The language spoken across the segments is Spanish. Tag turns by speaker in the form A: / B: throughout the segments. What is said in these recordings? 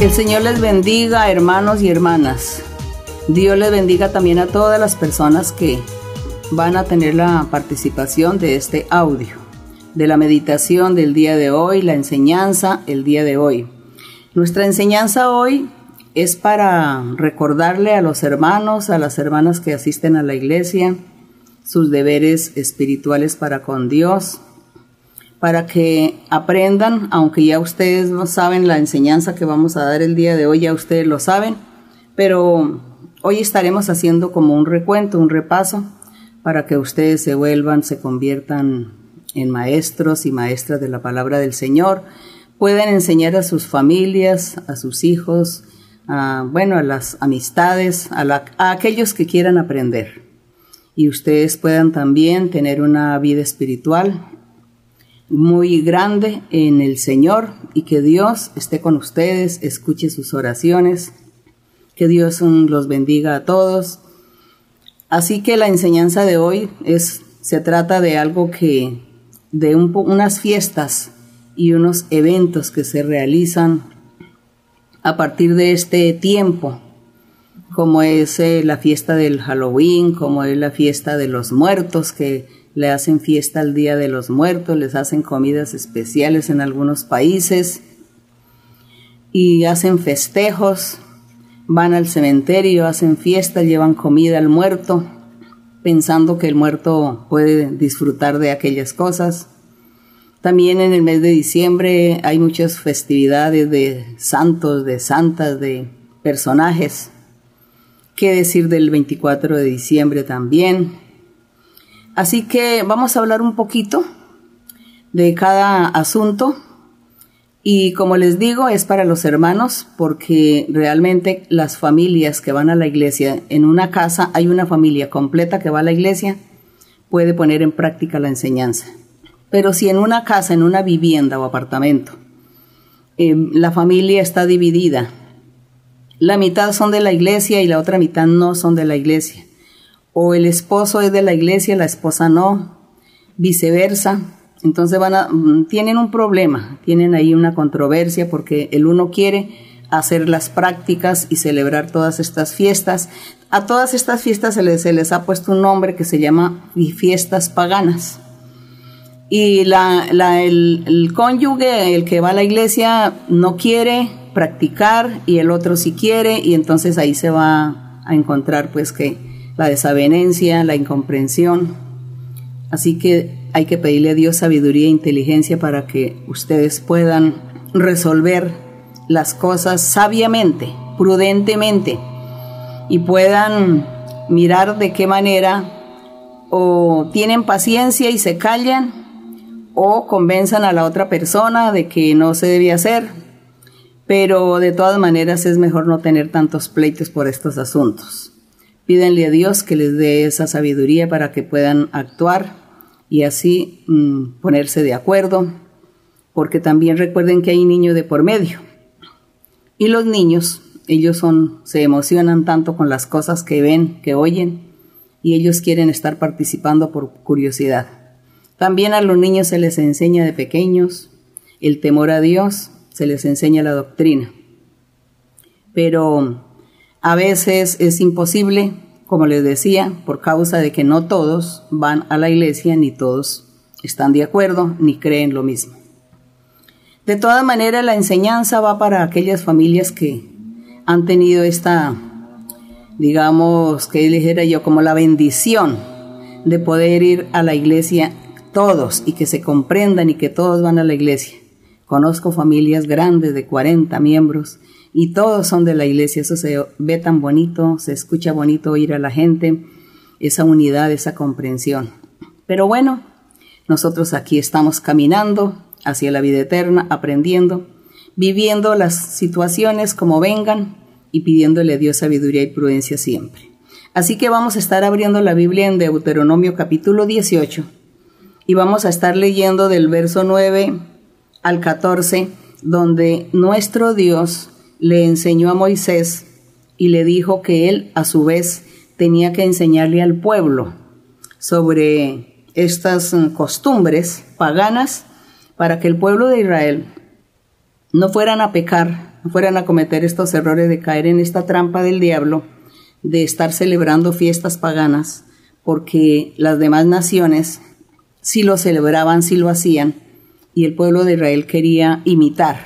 A: El Señor les bendiga, hermanos y hermanas. Dios les bendiga también a todas las personas que van a tener la participación de este audio, de la meditación del día de hoy, la enseñanza el día de hoy. Nuestra enseñanza hoy es para recordarle a los hermanos, a las hermanas que asisten a la iglesia, sus deberes espirituales para con Dios, para que aprendan, aunque ya ustedes no saben la enseñanza que vamos a dar el día de hoy, ya ustedes lo saben, pero hoy estaremos haciendo como un recuento, un repaso, para que ustedes se vuelvan, se conviertan en maestros y maestras de la palabra del Señor, puedan enseñar a sus familias, a sus hijos, a, bueno, a las amistades, a aquellos que quieran aprender. Y ustedes puedan también tener una vida espiritual muy grande en el Señor y que Dios esté con ustedes, escuche sus oraciones, que Dios los bendiga a todos. Así que la enseñanza de hoy es, se trata de algo que, de unas fiestas y unos eventos que se realizan a partir de este tiempo, como es eh, la fiesta del Halloween, como es la fiesta de los muertos, que le hacen fiesta al Día de los Muertos, les hacen comidas especiales en algunos países y hacen festejos, van al cementerio, hacen fiesta, llevan comida al muerto, pensando que el muerto puede disfrutar de aquellas cosas. También en el mes de diciembre hay muchas festividades de santos, de santas, de personajes. ¿Qué decir del 24 de diciembre también? Así que vamos a hablar un poquito de cada asunto y como les digo es para los hermanos porque realmente las familias que van a la iglesia, en una casa hay una familia completa que va a la iglesia, puede poner en práctica la enseñanza. Pero si en una casa, en una vivienda o apartamento, em, la familia está dividida, la mitad son de la iglesia y la otra mitad no son de la iglesia, o el esposo es de la iglesia, la esposa no, viceversa, entonces van a, mm, tienen un problema, tienen ahí una controversia porque el uno quiere hacer las prácticas y celebrar todas estas fiestas. A todas estas fiestas se les, se les ha puesto un nombre que se llama fiestas paganas y la, el, el, cónyuge, el que va a la iglesia, no quiere practicar y el otro sí quiere y entonces ahí se va a encontrar pues que la desavenencia, la incomprensión. Así que hay que pedirle a Dios sabiduría e inteligencia para que ustedes puedan resolver las cosas sabiamente, prudentemente y puedan mirar de qué manera o tienen paciencia y se callan o convenzan a la otra persona de que no se debía hacer, pero de todas maneras es mejor no tener tantos pleitos por estos asuntos. Pídenle a Dios que les dé esa sabiduría para que puedan actuar y así mm, ponerse de acuerdo, porque también recuerden que hay niños de por medio. Y los niños, ellos son, se emocionan tanto con las cosas que ven, que oyen, y ellos quieren estar participando por curiosidad. También a los niños se les enseña de pequeños el temor a Dios, se les enseña la doctrina. Pero a veces es imposible, como les decía, por causa de que no todos van a la iglesia, ni todos están de acuerdo, ni creen lo mismo. De todas maneras, la enseñanza va para aquellas familias que han tenido esta, digamos, que dijera yo, como la bendición de poder ir a la iglesia todos y que se comprendan y que todos van a la iglesia. Conozco familias grandes de 40 miembros y todos son de la iglesia. Eso se ve tan bonito, se escucha bonito oír a la gente, esa unidad, esa comprensión. Pero bueno, nosotros aquí estamos caminando hacia la vida eterna, aprendiendo, viviendo las situaciones como vengan y pidiéndole a Dios sabiduría y prudencia siempre. Así que vamos a estar abriendo la Biblia en Deuteronomio capítulo 18 y vamos a estar leyendo del verso 9 al 14, donde nuestro Dios le enseñó a Moisés y le dijo que él a su vez tenía que enseñarle al pueblo sobre estas costumbres paganas para que el pueblo de Israel no fueran a pecar fueran a cometer estos errores de caer en esta trampa del diablo, de estar celebrando fiestas paganas, porque las demás naciones sí lo celebraban, sí lo hacían, y el pueblo de Israel quería imitar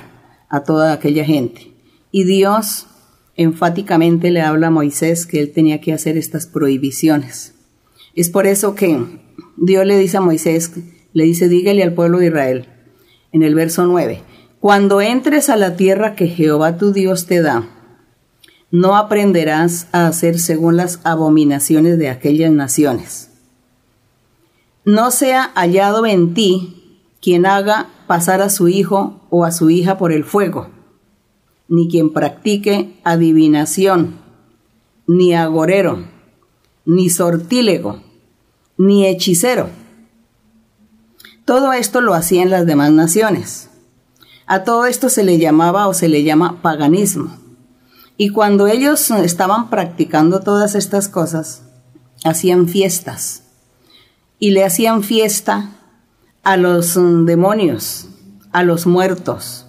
A: a toda aquella gente. Y Dios enfáticamente le habla a Moisés que él tenía que hacer estas prohibiciones. Es por eso que Dios le dice a Moisés, le dice, dígale al pueblo de Israel, en el verso 9, cuando entres a la tierra que Jehová tu Dios te da, no aprenderás a hacer según las abominaciones de aquellas naciones. No sea hallado en ti quien haga pasar a su hijo o a su hija por el fuego, ni quien practique adivinación, ni agorero, ni sortílego, ni hechicero. Todo esto lo hacían las demás naciones. A todo esto se le llamaba o se le llama paganismo. Y cuando ellos estaban practicando todas estas cosas, hacían fiestas. Y le hacían fiesta a los demonios, a los muertos,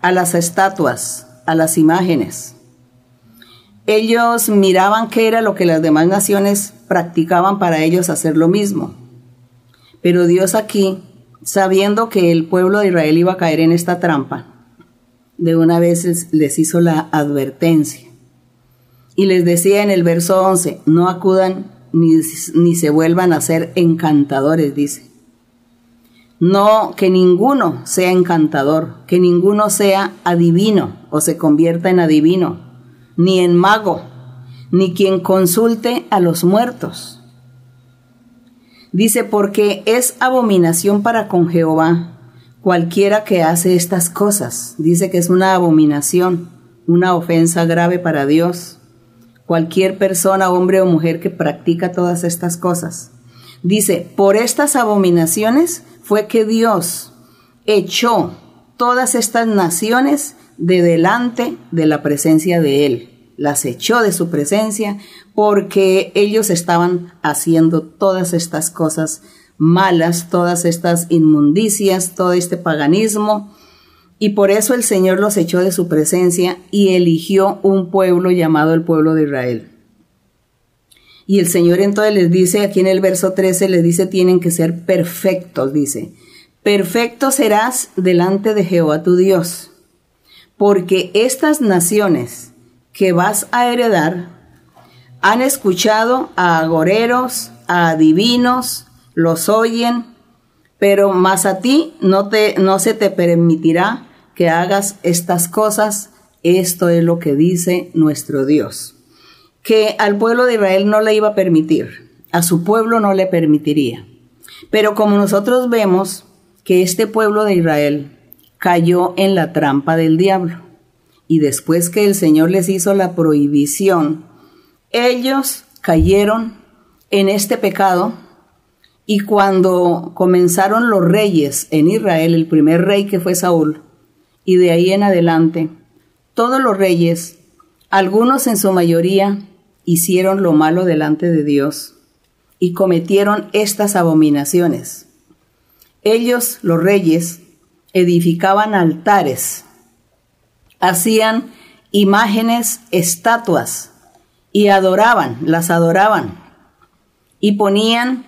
A: a las estatuas, a las imágenes. Ellos miraban qué era lo que las demás naciones practicaban para ellos hacer lo mismo. Pero Dios aquí, sabiendo que el pueblo de Israel iba a caer en esta trampa, de una vez les hizo la advertencia. Y les decía en el verso 11, no acudan ni, ni se vuelvan a ser encantadores, dice. No, que ninguno sea encantador, que ninguno sea adivino o se convierta en adivino, ni en mago, ni quien consulte a los muertos. Dice, porque es abominación para con Jehová cualquiera que hace estas cosas. Dice que es una abominación, una ofensa grave para Dios. Cualquier persona, hombre o mujer que practica todas estas cosas. Dice, por estas abominaciones fue que Dios echó todas estas naciones de delante de la presencia de Él. Las echó de su presencia porque ellos estaban haciendo todas estas cosas malas, todas estas inmundicias, todo este paganismo. Y por eso el Señor los echó de su presencia y eligió un pueblo llamado el pueblo de Israel. Y el Señor entonces les dice, aquí en el verso 13, les dice, tienen que ser perfectos, dice, perfecto serás delante de Jehová tu Dios, porque estas naciones que vas a heredar han escuchado a agoreros, a adivinos, los oyen, pero más a ti no, te, no se te permitirá que hagas estas cosas. Esto es lo que dice nuestro Dios que al pueblo de Israel no le iba a permitir, a su pueblo no le permitiría. Pero como nosotros vemos que este pueblo de Israel cayó en la trampa del diablo, y después que el Señor les hizo la prohibición, ellos cayeron en este pecado, y cuando comenzaron los reyes en Israel, el primer rey que fue Saúl, y de ahí en adelante, todos los reyes, algunos en su mayoría, hicieron lo malo delante de Dios y cometieron estas abominaciones. Ellos, los reyes, edificaban altares, hacían imágenes, estatuas, y adoraban, las adoraban, y ponían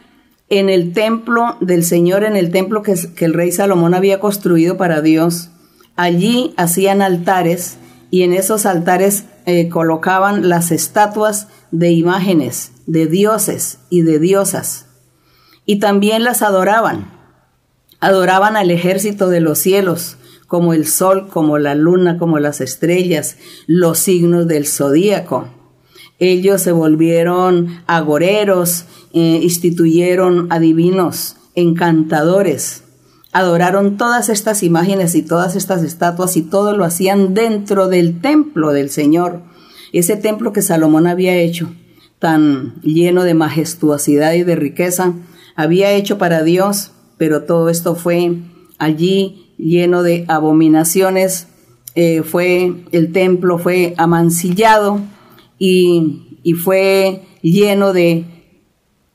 A: en el templo del Señor, en el templo que, el rey Salomón había construido para Dios, allí hacían altares y en esos altares eh, colocaban las estatuas de imágenes, de dioses y de diosas. Y también las adoraban. Adoraban al ejército de los cielos, como el sol, como la luna, como las estrellas, los signos del zodíaco. Ellos se volvieron agoreros, eh, instituyeron adivinos, encantadores, adoraron todas estas imágenes y todas estas estatuas y todo lo hacían dentro del templo del Señor, ese templo que Salomón había hecho, tan lleno de majestuosidad y de riqueza, había hecho para Dios, pero todo esto fue allí lleno de abominaciones, eh, fue el templo fue amancillado y, y fue lleno de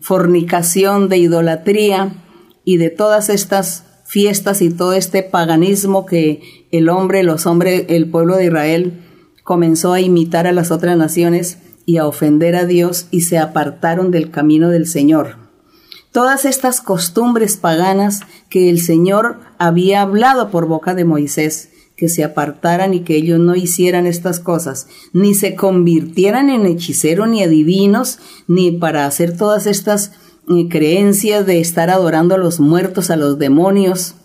A: fornicación, de idolatría y de todas estas fiestas y todo este paganismo que el hombre, los hombres, el pueblo de Israel comenzó a imitar a las otras naciones y a ofender a Dios y se apartaron del camino del Señor. Todas estas costumbres paganas que el Señor había hablado por boca de Moisés, que se apartaran y que ellos no hicieran estas cosas, ni se convirtieran en hechiceros ni adivinos, ni para hacer todas estas creencias de estar adorando a los muertos, a los demonios,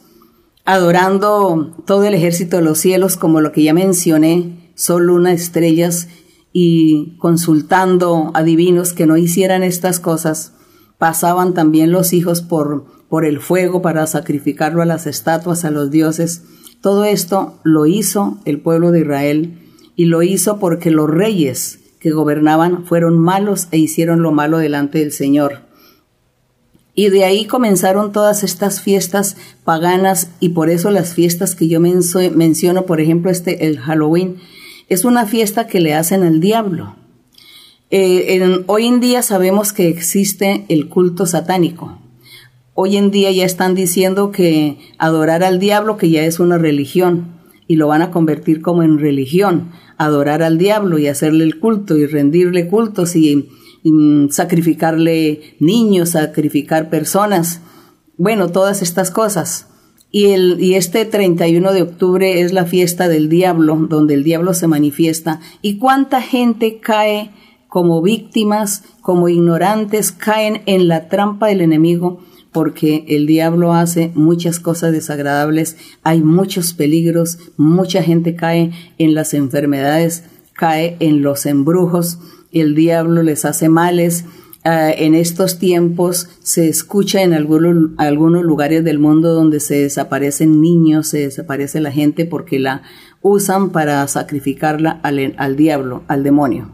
A: adorando todo el ejército de los cielos, como lo que ya mencioné, sol, luna, estrellas, y consultando a divinos que no hicieran estas cosas, pasaban también los hijos por, por el fuego para sacrificarlo a las estatuas, a los dioses. Todo esto lo hizo el pueblo de Israel y lo hizo porque los reyes que gobernaban fueron malos e hicieron lo malo delante del Señor. Y de ahí comenzaron todas estas fiestas paganas y por eso las fiestas que yo menciono, por ejemplo, este, el Halloween, es una fiesta que le hacen al diablo. Eh, hoy en día sabemos que existe el culto satánico. Hoy en día ya están diciendo que adorar al diablo, que ya es una religión, y lo van a convertir como en religión, adorar al diablo y hacerle el culto y rendirle cultos y sacrificarle niños, sacrificar personas, bueno, todas estas cosas. Y, el, y este 31 de octubre es la fiesta del diablo, donde el diablo se manifiesta. ¿Y cuánta gente cae como víctimas, como ignorantes, caen en la trampa del enemigo? porque el diablo hace muchas cosas desagradables, hay muchos peligros, mucha gente cae en las enfermedades, cae en los embrujos, el diablo les hace males. Ah, en estos tiempos se escucha en algunos, algunos lugares del mundo donde se desaparecen niños, se desaparece la gente porque la usan para sacrificarla al, al diablo, al demonio.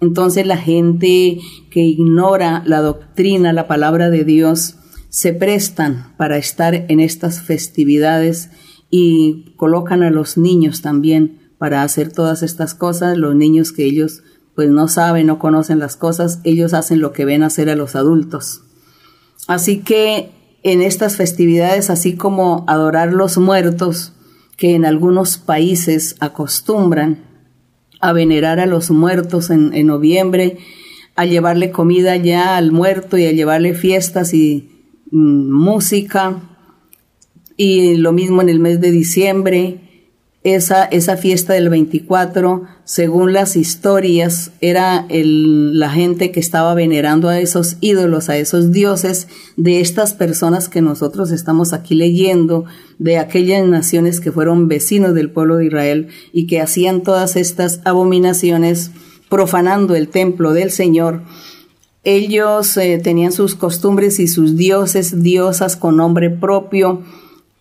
A: Entonces la gente que ignora la doctrina, la palabra de Dios, se prestan para estar en estas festividades y colocan a los niños también para hacer todas estas cosas, los niños que ellos pues no saben, no conocen las cosas, ellos hacen lo que ven hacer a los adultos. Así que en estas festividades, así como adorar los muertos, que en algunos países acostumbran a venerar a los muertos en, en noviembre, a llevarle comida ya al muerto y a llevarle fiestas y mm, música, y lo mismo en el mes de diciembre, esa, esa fiesta del 24, según las historias, era el, la gente que estaba venerando a esos ídolos, a esos dioses de estas personas que nosotros estamos aquí leyendo, de aquellas naciones que fueron vecinos del pueblo de Israel y que hacían todas estas abominaciones profanando el templo del Señor. Ellos eh, tenían sus costumbres y sus dioses, diosas con nombre propio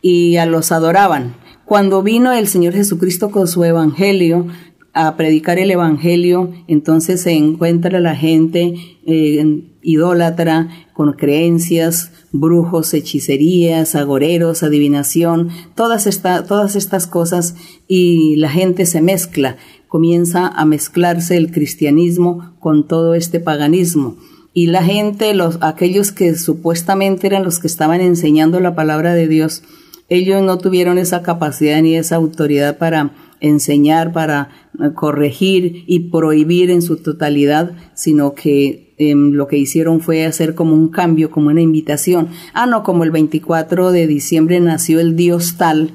A: y a los adoraban. Cuando vino el Señor Jesucristo con su evangelio, a predicar el evangelio, entonces se encuentra la gente eh, idólatra con creencias, brujos, hechicerías, agoreros, adivinación, todas, todas estas cosas y la gente se mezcla, comienza a mezclarse el cristianismo con todo este paganismo. Y la gente, los, aquellos que supuestamente eran los que estaban enseñando la palabra de Dios, ellos no tuvieron esa capacidad ni esa autoridad para enseñar, para eh, corregir y prohibir en su totalidad, sino que em, lo que hicieron fue hacer como un cambio, como una invitación. Ah, no, como el 24 de diciembre nació el Dios tal,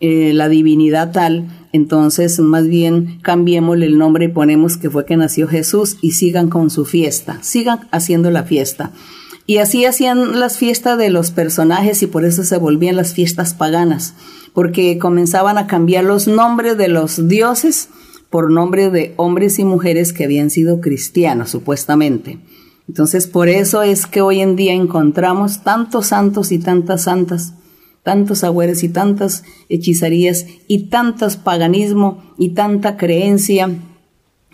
A: eh, la divinidad tal, entonces más bien cambiémosle el nombre y ponemos que fue que nació Jesús y sigan con su fiesta, sigan haciendo la fiesta. Y así hacían las fiestas de los personajes y por eso se volvían las fiestas paganas, porque comenzaban a cambiar los nombres de los dioses por nombres de hombres y mujeres que habían sido cristianos, supuestamente. Entonces, por eso es que hoy en día encontramos tantos santos y tantas santas, tantos agüeres y tantas hechizarías y tantos paganismo y tanta creencia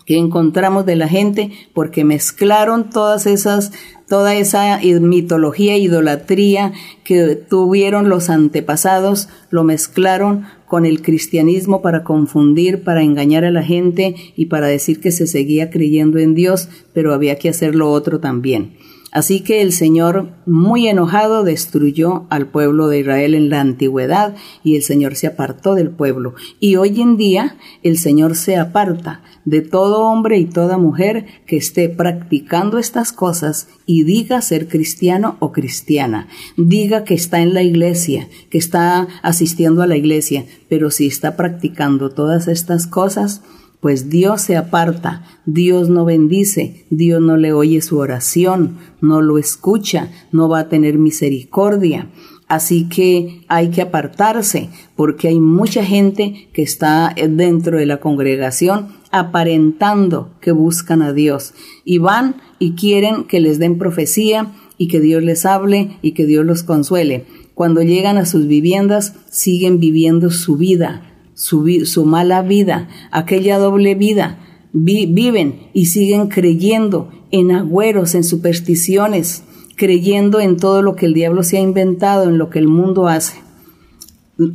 A: que encontramos de la gente porque mezclaron todas esas toda esa mitología idolatría que tuvieron los antepasados, lo mezclaron con el cristianismo para confundir, para engañar a la gente y para decir que se seguía creyendo en Dios, pero había que hacer lo otro también. Así que el Señor, muy enojado, destruyó al pueblo de Israel en la antigüedad y el Señor se apartó del pueblo. Y hoy en día el Señor se aparta de todo hombre y toda mujer que esté practicando estas cosas y diga ser cristiano o cristiana. Diga que está en la iglesia, que está asistiendo a la iglesia, pero si está practicando todas estas cosas, pues Dios se aparta, Dios no bendice, Dios no le oye su oración, no lo escucha, no va a tener misericordia. Así que hay que apartarse porque hay mucha gente que está dentro de la congregación aparentando que buscan a Dios y van y quieren que les den profecía y que Dios les hable y que Dios los consuele. Cuando llegan a sus viviendas siguen viviendo su vida, su, mala vida, aquella doble vida. viven y siguen creyendo en agüeros, en supersticiones, creyendo en todo lo que el diablo se ha inventado, en lo que el mundo hace.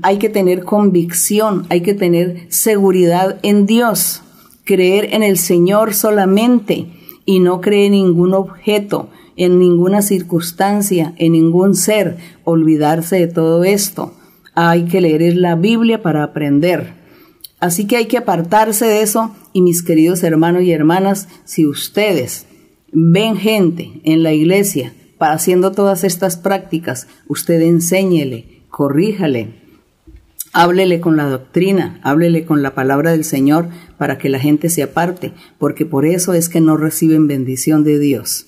A: Hay que tener convicción, hay que tener seguridad en Dios, creer en el Señor solamente y no creer en ningún objeto, en ninguna circunstancia, en ningún ser, olvidarse de todo esto hay que leer la Biblia para aprender. Así que hay que apartarse de eso y mis queridos hermanos y hermanas, si ustedes ven gente en la iglesia para haciendo todas estas prácticas, usted enséñele, corríjale, háblele con la doctrina, háblele con la palabra del Señor para que la gente se aparte, porque por eso es que no reciben bendición de Dios.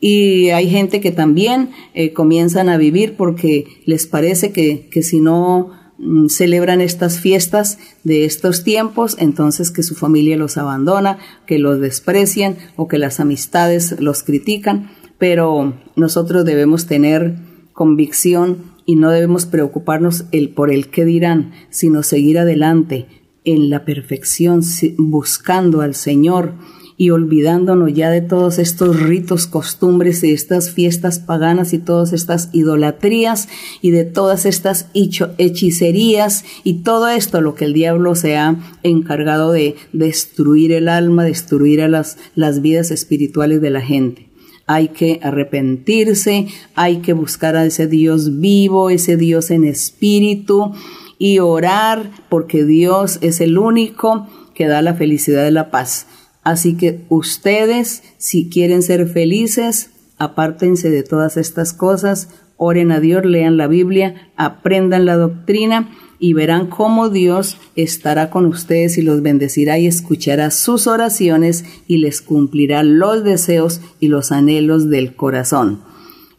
A: Y hay gente que también eh, comienzan a vivir porque les parece que, que si no mm, celebran estas fiestas de estos tiempos, entonces que su familia los abandona, que los desprecian o que las amistades los critican, pero nosotros debemos tener convicción y no debemos preocuparnos el, por el qué dirán, sino seguir adelante en la perfección, buscando al Señor y olvidándonos ya de todos estos ritos, costumbres y estas fiestas paganas y todas estas idolatrías y de todas estas hechicerías y todo esto lo que el diablo se ha encargado de destruir el alma, destruir a las, las vidas espirituales de la gente. Hay que arrepentirse, hay que buscar a ese Dios vivo, ese Dios en espíritu y orar porque Dios es el único que da la felicidad y la paz. Así que ustedes, si quieren ser felices, apártense de todas estas cosas, oren a Dios, lean la Biblia, aprendan la doctrina y verán cómo Dios estará con ustedes y los bendecirá y escuchará sus oraciones y les cumplirá los deseos y los anhelos del corazón.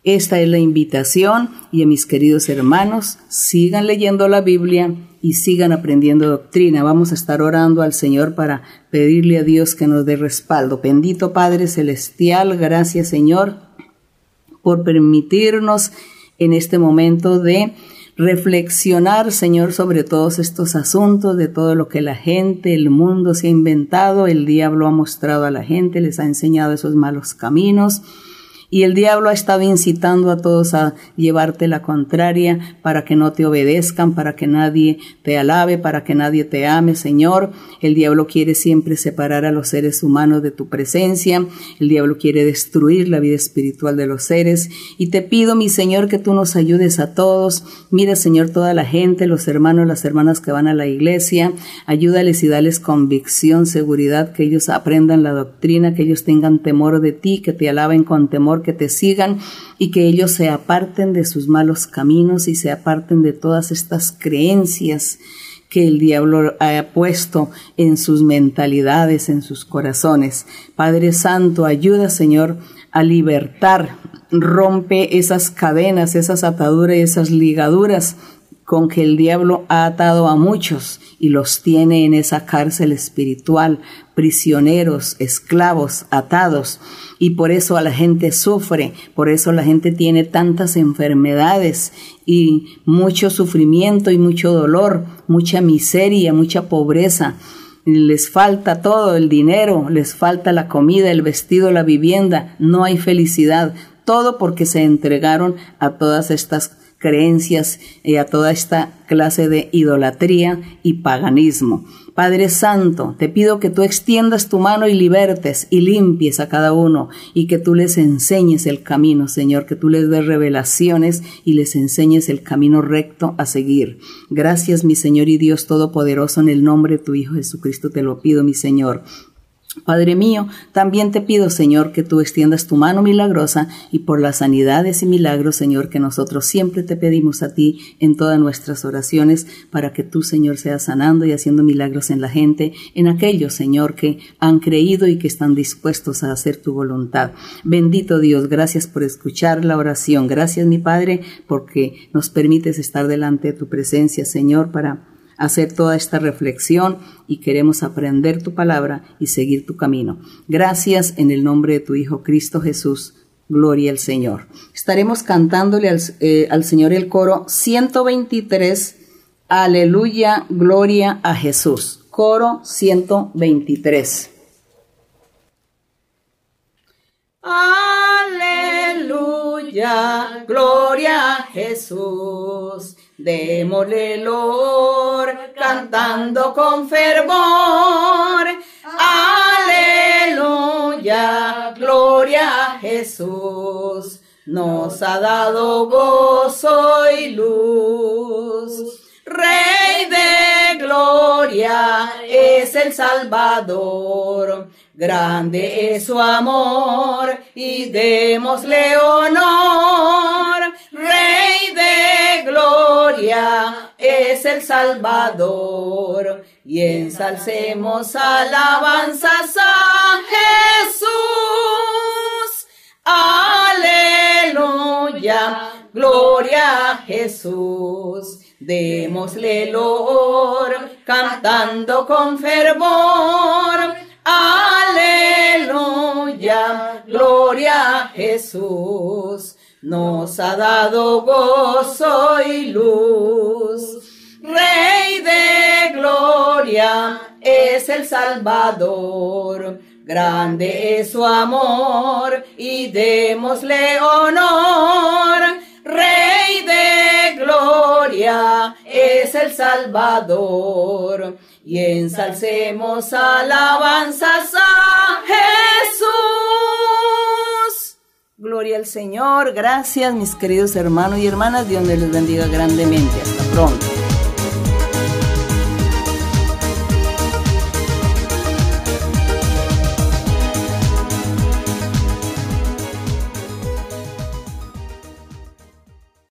A: Esta es la invitación y a mis queridos hermanos, sigan leyendo la Biblia y sigan aprendiendo doctrina. Vamos a estar orando al Señor para pedirle a Dios que nos dé respaldo. Bendito Padre Celestial, gracias Señor por permitirnos en este momento de reflexionar, Señor, sobre todos estos asuntos, de todo lo que la gente, el mundo se ha inventado, el diablo ha mostrado a la gente, les ha enseñado esos malos caminos y el diablo ha estado incitando a todos a llevarte la contraria para que no te obedezcan, para que nadie te alabe, para que nadie te ame, Señor. El diablo quiere siempre separar a los seres humanos de tu presencia. El diablo quiere destruir la vida espiritual de los seres. Y te pido, mi Señor, que tú nos ayudes a todos. Mira, Señor, toda la gente, los hermanos, las hermanas que van a la iglesia. Ayúdales y dales convicción, seguridad, que ellos aprendan la doctrina, que ellos tengan temor de ti, que te alaben con temor que te sigan y que ellos se aparten de sus malos caminos y se aparten de todas estas creencias que el diablo ha puesto en sus mentalidades, en sus corazones. Padre Santo, ayuda, Señor, a libertar, rompe esas cadenas, esas ataduras, esas ligaduras con que el diablo ha atado a muchos y los tiene en esa cárcel espiritual, prisioneros, esclavos, atados. Y por eso la gente sufre, por eso la gente tiene tantas enfermedades y mucho sufrimiento y mucho dolor, mucha miseria, mucha pobreza. Les falta todo, el dinero, les falta la comida, el vestido, la vivienda, no hay felicidad, todo porque se entregaron a todas estas creencias y a toda esta clase de idolatría y paganismo. Padre Santo, te pido que tú extiendas tu mano y libertes y limpies a cada uno y que tú les enseñes el camino, Señor, que tú les des revelaciones y les enseñes el camino recto a seguir. Gracias, mi Señor y Dios Todopoderoso, en el nombre de tu Hijo Jesucristo te lo pido, mi Señor. Padre mío, también te pido, Señor, que tú extiendas tu mano milagrosa y por las sanidades y milagros, Señor, que nosotros siempre te pedimos a ti en todas nuestras oraciones, para que tú, Señor, seas sanando y haciendo milagros en la gente, en aquellos, Señor, que han creído y que están dispuestos a hacer tu voluntad. Bendito Dios, gracias por escuchar la oración. Gracias, mi Padre, porque nos permites estar delante de tu presencia, Señor, para hacer toda esta reflexión y queremos aprender tu palabra y seguir tu camino. Gracias en el nombre de tu Hijo Cristo Jesús. Gloria al Señor. Estaremos cantándole al, eh, al Señor el coro 123. Aleluya, gloria a Jesús. Coro 123. Aleluya, gloria a Jesús. Démosle olor, cantando con fervor. Aleluya, gloria a Jesús. Nos ha dado gozo y luz. Rey de gloria es el Salvador. Grande es su amor y démosle honor. Es el Salvador y ensalcemos alabanzas a Jesús. Aleluya, gloria a Jesús. Démosle olor cantando con fervor. Aleluya, gloria a Jesús nos ha dado gozo y luz. Rey de gloria es el Salvador, grande es su amor y démosle honor. Rey de gloria es el Salvador y ensalcemos alabanzas a Jesús. Gloria al Señor. Gracias, mis queridos hermanos y hermanas. Dios les bendiga grandemente. Hasta pronto.